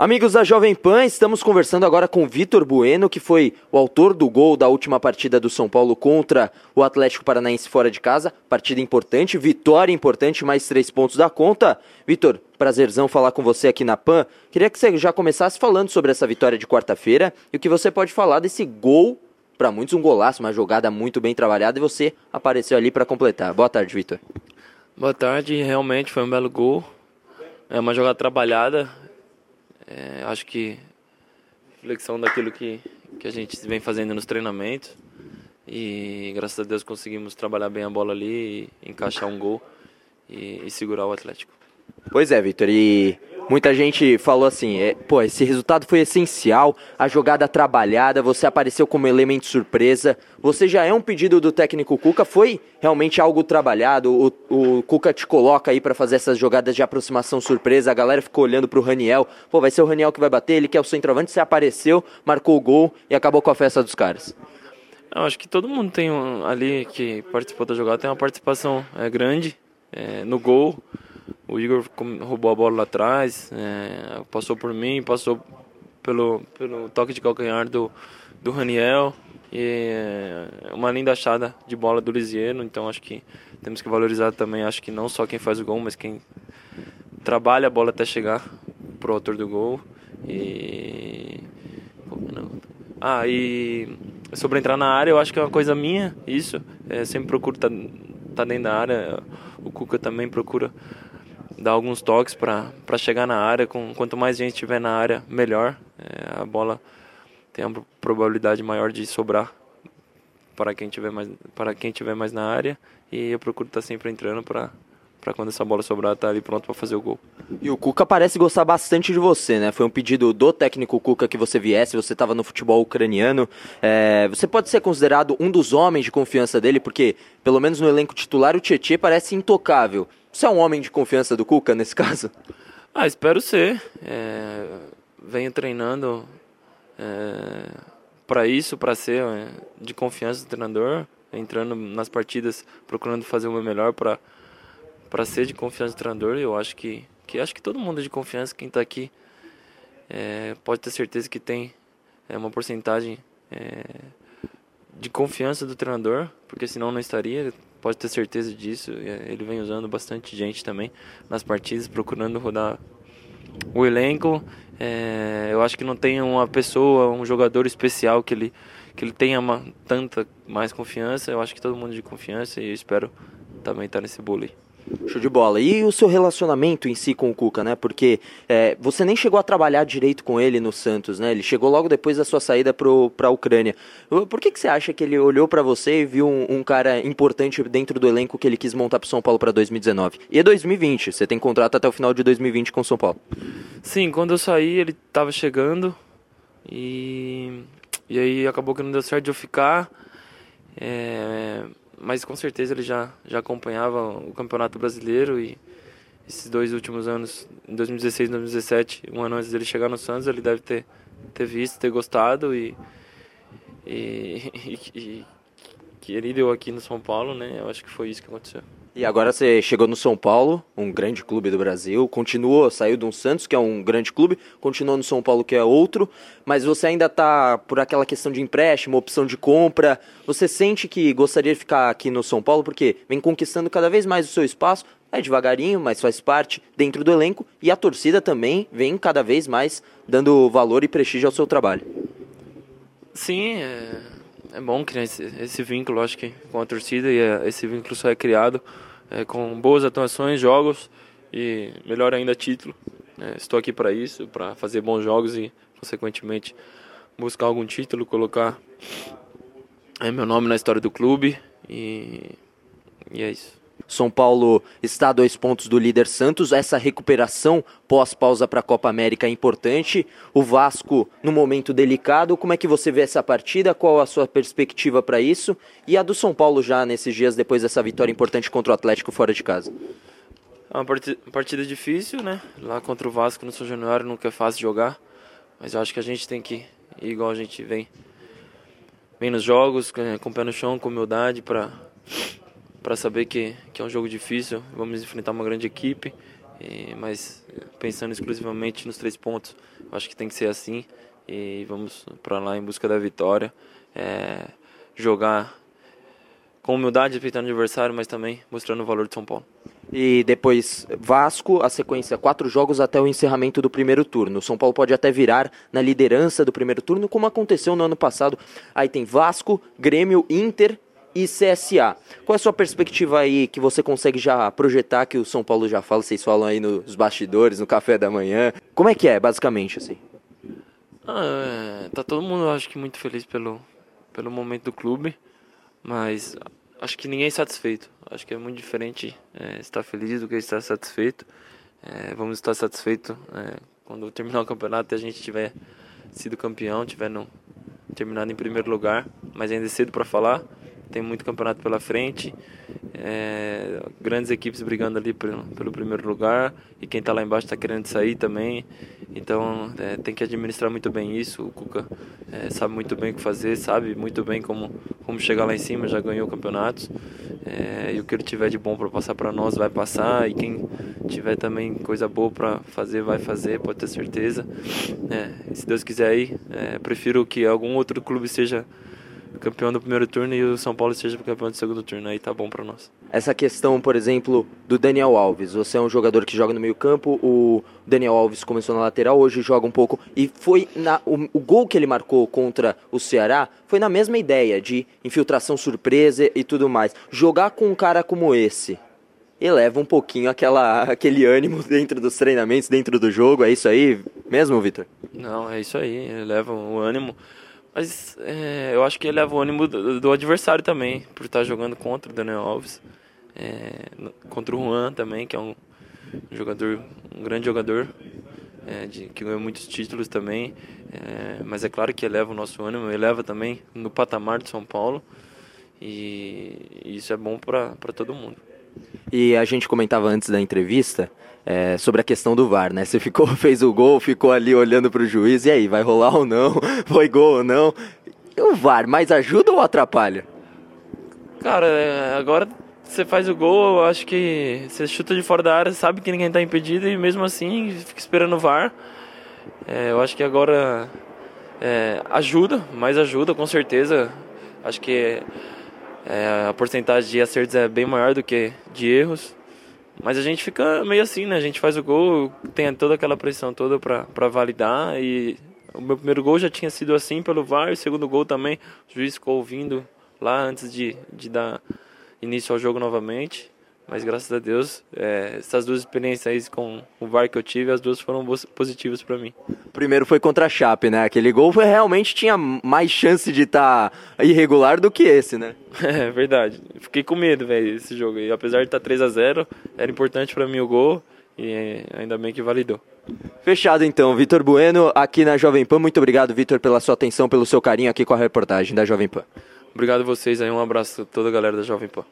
Amigos da Jovem Pan, estamos conversando agora com Vitor Bueno, que foi o autor do gol da última partida do São Paulo contra o Atlético Paranaense fora de casa. Partida importante, vitória importante, mais três pontos da conta. Vitor, prazerzão falar com você aqui na Pan. Queria que você já começasse falando sobre essa vitória de quarta-feira e o que você pode falar desse gol, para muitos um golaço, uma jogada muito bem trabalhada e você apareceu ali para completar. Boa tarde, Vitor. Boa tarde, realmente foi um belo gol. É uma jogada trabalhada, é, acho que reflexão daquilo que, que a gente vem fazendo nos treinamentos. E graças a Deus conseguimos trabalhar bem a bola ali, encaixar um gol e, e segurar o Atlético. Pois é, Vitor, e Muita gente falou assim, é, pô, esse resultado foi essencial, a jogada trabalhada, você apareceu como elemento surpresa, você já é um pedido do técnico Cuca, foi realmente algo trabalhado, o, o Cuca te coloca aí para fazer essas jogadas de aproximação surpresa, a galera ficou olhando pro Raniel, pô, vai ser o Raniel que vai bater, ele que é o centroavante, você apareceu, marcou o gol e acabou com a festa dos caras. Eu acho que todo mundo tem um, ali que participou da jogada, tem uma participação é, grande é, no gol, o Igor roubou a bola lá atrás, é, passou por mim, passou pelo, pelo toque de calcanhar do, do Raniel. E é, uma linda achada de bola do Lisiero, então acho que temos que valorizar também, acho que não só quem faz o gol, mas quem trabalha a bola até chegar pro autor do gol. E ah, e sobre entrar na área, eu acho que é uma coisa minha, isso. É, sempre procuro estar tá, tá dentro da área. O Cuca também procura dar alguns toques para chegar na área. Com, quanto mais gente estiver na área, melhor. É, a bola tem uma probabilidade maior de sobrar para quem tiver mais para quem tiver mais na área e eu procuro estar sempre entrando para para quando essa bola sobrar estar tá ali pronto para fazer o gol. E o Cuca parece gostar bastante de você, né? Foi um pedido do técnico Cuca que você viesse, você estava no futebol ucraniano. É, você pode ser considerado um dos homens de confiança dele, porque pelo menos no elenco titular o Tietchan parece intocável. Você é um homem de confiança do Cuca nesse caso? Ah, espero ser. É, venho treinando é, para isso, para ser é, de confiança do treinador, entrando nas partidas, procurando fazer o meu melhor para para ser de confiança do treinador. Eu acho que que acho que todo mundo é de confiança, quem está aqui é, pode ter certeza que tem é, uma porcentagem é, de confiança do treinador, porque senão não estaria pode ter certeza disso. É, ele vem usando bastante gente também nas partidas, procurando rodar o elenco. É, eu acho que não tem uma pessoa, um jogador especial que ele, que ele tenha uma, tanta mais confiança. Eu acho que todo mundo de confiança e eu espero também estar nesse bolo aí. Show de bola. E o seu relacionamento em si com o Cuca, né? Porque é, você nem chegou a trabalhar direito com ele no Santos, né? Ele chegou logo depois da sua saída para a Ucrânia. Por que, que você acha que ele olhou para você e viu um, um, cara importante dentro do elenco que ele quis montar para São Paulo para 2019? E 2020, você tem contrato até o final de 2020 com São Paulo. Sim, quando eu saí ele estava chegando e, e aí acabou que não deu certo de eu ficar. É, mas com certeza ele já, já acompanhava o Campeonato Brasileiro e esses dois últimos anos, em 2016 e 2017, um ano antes dele chegar no Santos, ele deve ter, ter visto, ter gostado e, e, e, e querido aqui no São Paulo, né? Eu acho que foi isso que aconteceu. E agora você chegou no São Paulo, um grande clube do Brasil, continuou, saiu do Santos, que é um grande clube, continuou no São Paulo, que é outro, mas você ainda está por aquela questão de empréstimo, opção de compra. Você sente que gostaria de ficar aqui no São Paulo porque vem conquistando cada vez mais o seu espaço, é devagarinho, mas faz parte dentro do elenco e a torcida também vem cada vez mais dando valor e prestígio ao seu trabalho. Sim, é, é bom criar esse, esse vínculo, acho que com a torcida e é, esse vínculo só é criado é, com boas atuações, jogos e melhor ainda título. É, estou aqui para isso, para fazer bons jogos e consequentemente buscar algum título, colocar é, meu nome na história do clube e, e é isso. São Paulo está a dois pontos do líder Santos. Essa recuperação pós-pausa para a Copa América é importante. O Vasco no momento delicado. Como é que você vê essa partida? Qual a sua perspectiva para isso? E a do São Paulo já nesses dias depois dessa vitória importante contra o Atlético fora de casa? É uma partida difícil, né? Lá contra o Vasco no São Januário nunca é fácil jogar. Mas eu acho que a gente tem que ir igual a gente vem. Vem nos jogos, com o pé no chão, com humildade, para para saber que, que é um jogo difícil, vamos enfrentar uma grande equipe E, mas pensando exclusivamente nos três pontos, acho que tem que ser assim e vamos para lá em busca da vitória. É, jogar com humildade, respeitando o adversário, mas também mostrando o valor de São Paulo. E depois Vasco, a sequência, quatro jogos até o encerramento do primeiro turno. São Paulo pode até virar na liderança do primeiro turno, como aconteceu no ano passado. Aí tem Vasco, Grêmio, Inter e CSA. Qual é a sua perspectiva aí que você consegue já projetar que o São Paulo já fala, vocês falam aí nos bastidores, no café da manhã? Como é que é, basicamente, assim? Ah, é, tá todo mundo, acho que, muito feliz pelo, pelo momento do clube, mas acho que ninguém é satisfeito. Acho que é muito diferente é, estar feliz do que estar satisfeito. É, vamos estar satisfeitos é, quando terminar o campeonato e a gente tiver sido campeão, tiver no, terminado em primeiro lugar, mas ainda é cedo para falar. Tem muito campeonato pela frente, é, grandes equipes brigando ali pelo, pelo primeiro lugar e quem está lá embaixo está querendo sair também. Então é, tem que administrar muito bem isso. O Cuca é, sabe muito bem o que fazer, sabe muito bem como, como chegar lá em cima, já ganhou campeonatos. É, e o que ele tiver de bom para passar para nós vai passar. E quem tiver também coisa boa para fazer, vai fazer, pode ter certeza. É, se Deus quiser aí, é, prefiro que algum outro clube seja campeão do primeiro turno e o São Paulo seja campeão do segundo turno. Aí tá bom para nós. Essa questão, por exemplo, do Daniel Alves. Você é um jogador que joga no meio campo, o Daniel Alves começou na lateral, hoje joga um pouco. E foi na, o, o gol que ele marcou contra o Ceará foi na mesma ideia de infiltração surpresa e tudo mais. Jogar com um cara como esse, eleva um pouquinho aquela, aquele ânimo dentro dos treinamentos, dentro do jogo. É isso aí mesmo, Vitor? Não, é isso aí, eleva o ânimo. Mas é, eu acho que ele leva o ânimo do, do, adversário também, por estar jogando contra o Daniel Alves. É, contra o Juan também, que é um jogador, um grande jogador, é, de, que ganhou muitos títulos também. É, mas é claro que eleva o nosso ânimo, eleva também no patamar de São Paulo. E, e isso é bom para todo mundo. E a gente comentava antes da entrevista é, sobre a questão do VAR, né? Você ficou, fez o gol, ficou ali olhando para o juiz, e aí, vai rolar ou não? Foi gol ou não? E o VAR, mais ajuda ou atrapalha? Cara, é, agora você faz o gol, eu acho que você chuta de fora da área, sabe que ninguém está impedido e mesmo assim fica esperando o VAR. É, eu acho que agora é, ajuda, mais ajuda com certeza. Acho que é, a porcentagem de acertos é bem maior do que de erros. Mas a gente fica meio assim, né? A gente faz o gol, tem toda aquela pressão toda para validar. E o meu primeiro gol já tinha sido assim pelo VAR, o segundo gol também. O juiz ficou ouvindo lá antes de, de dar início ao jogo novamente. Mas graças a Deus, é, essas duas experiências com o VAR que eu tive, as duas foram positivas para mim. Primeiro foi contra a Chape, né? Aquele gol foi, realmente tinha mais chance de estar tá irregular do que esse, né? É verdade. Fiquei com medo, velho, esse jogo. E apesar de estar tá 3 a 0 era importante para mim o gol e ainda bem que validou. Fechado então, Vitor Bueno aqui na Jovem Pan. Muito obrigado, Vitor, pela sua atenção, pelo seu carinho aqui com a reportagem da Jovem Pan. Obrigado a vocês aí, um abraço a toda a galera da Jovem Pan.